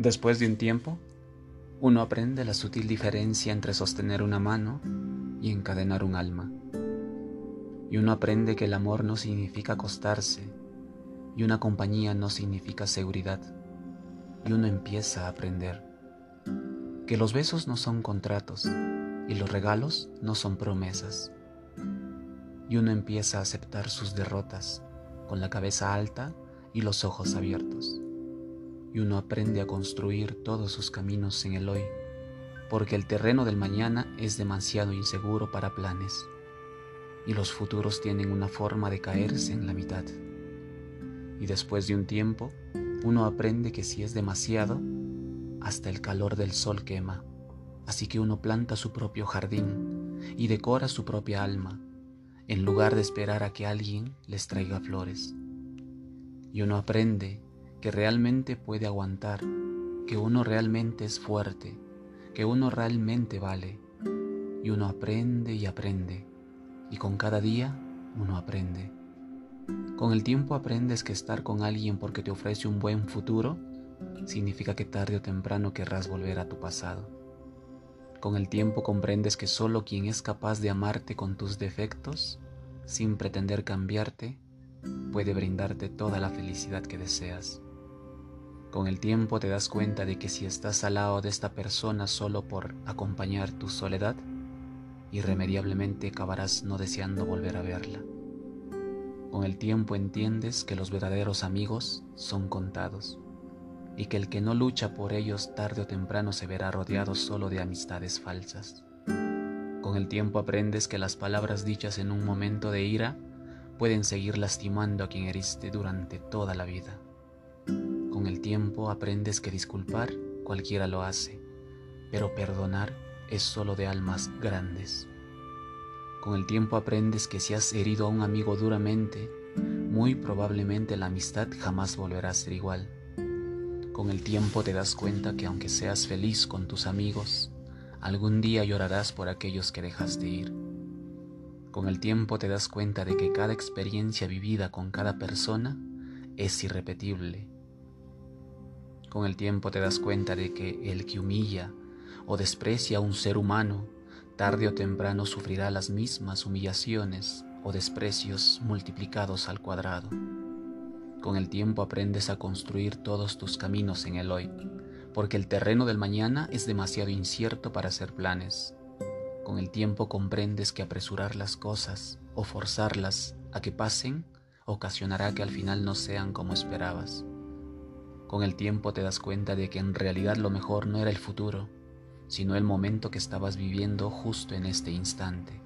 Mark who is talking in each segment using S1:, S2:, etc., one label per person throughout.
S1: Después de un tiempo, uno aprende la sutil diferencia entre sostener una mano y encadenar un alma. Y uno aprende que el amor no significa acostarse y una compañía no significa seguridad. Y uno empieza a aprender que los besos no son contratos y los regalos no son promesas. Y uno empieza a aceptar sus derrotas con la cabeza alta y los ojos abiertos y uno aprende a construir todos sus caminos en el hoy, porque el terreno del mañana es demasiado inseguro para planes, y los futuros tienen una forma de caerse en la mitad. Y después de un tiempo, uno aprende que si es demasiado, hasta el calor del sol quema, así que uno planta su propio jardín y decora su propia alma, en lugar de esperar a que alguien les traiga flores. Y uno aprende que realmente puede aguantar, que uno realmente es fuerte, que uno realmente vale. Y uno aprende y aprende, y con cada día uno aprende. Con el tiempo aprendes que estar con alguien porque te ofrece un buen futuro significa que tarde o temprano querrás volver a tu pasado. Con el tiempo comprendes que solo quien es capaz de amarte con tus defectos, sin pretender cambiarte, puede brindarte toda la felicidad que deseas. Con el tiempo te das cuenta de que si estás al lado de esta persona solo por acompañar tu soledad, irremediablemente acabarás no deseando volver a verla. Con el tiempo entiendes que los verdaderos amigos son contados y que el que no lucha por ellos tarde o temprano se verá rodeado solo de amistades falsas. Con el tiempo aprendes que las palabras dichas en un momento de ira pueden seguir lastimando a quien heriste durante toda la vida. El tiempo aprendes que disculpar cualquiera lo hace, pero perdonar es solo de almas grandes. Con el tiempo aprendes que si has herido a un amigo duramente, muy probablemente la amistad jamás volverá a ser igual. Con el tiempo te das cuenta que aunque seas feliz con tus amigos, algún día llorarás por aquellos que dejaste ir. Con el tiempo te das cuenta de que cada experiencia vivida con cada persona es irrepetible con el tiempo te das cuenta de que el que humilla o desprecia a un ser humano, tarde o temprano sufrirá las mismas humillaciones o desprecios multiplicados al cuadrado. Con el tiempo aprendes a construir todos tus caminos en el hoy, porque el terreno del mañana es demasiado incierto para hacer planes. Con el tiempo comprendes que apresurar las cosas o forzarlas a que pasen ocasionará que al final no sean como esperabas. Con el tiempo te das cuenta de que en realidad lo mejor no era el futuro, sino el momento que estabas viviendo justo en este instante.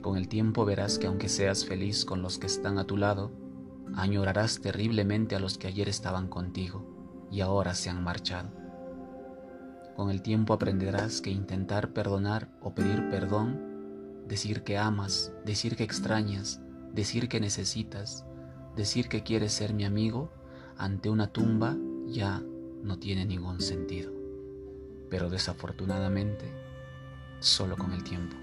S1: Con el tiempo verás que aunque seas feliz con los que están a tu lado, añorarás terriblemente a los que ayer estaban contigo y ahora se han marchado. Con el tiempo aprenderás que intentar perdonar o pedir perdón, decir que amas, decir que extrañas, decir que necesitas, decir que quieres ser mi amigo, ante una tumba ya no tiene ningún sentido, pero desafortunadamente solo con el tiempo.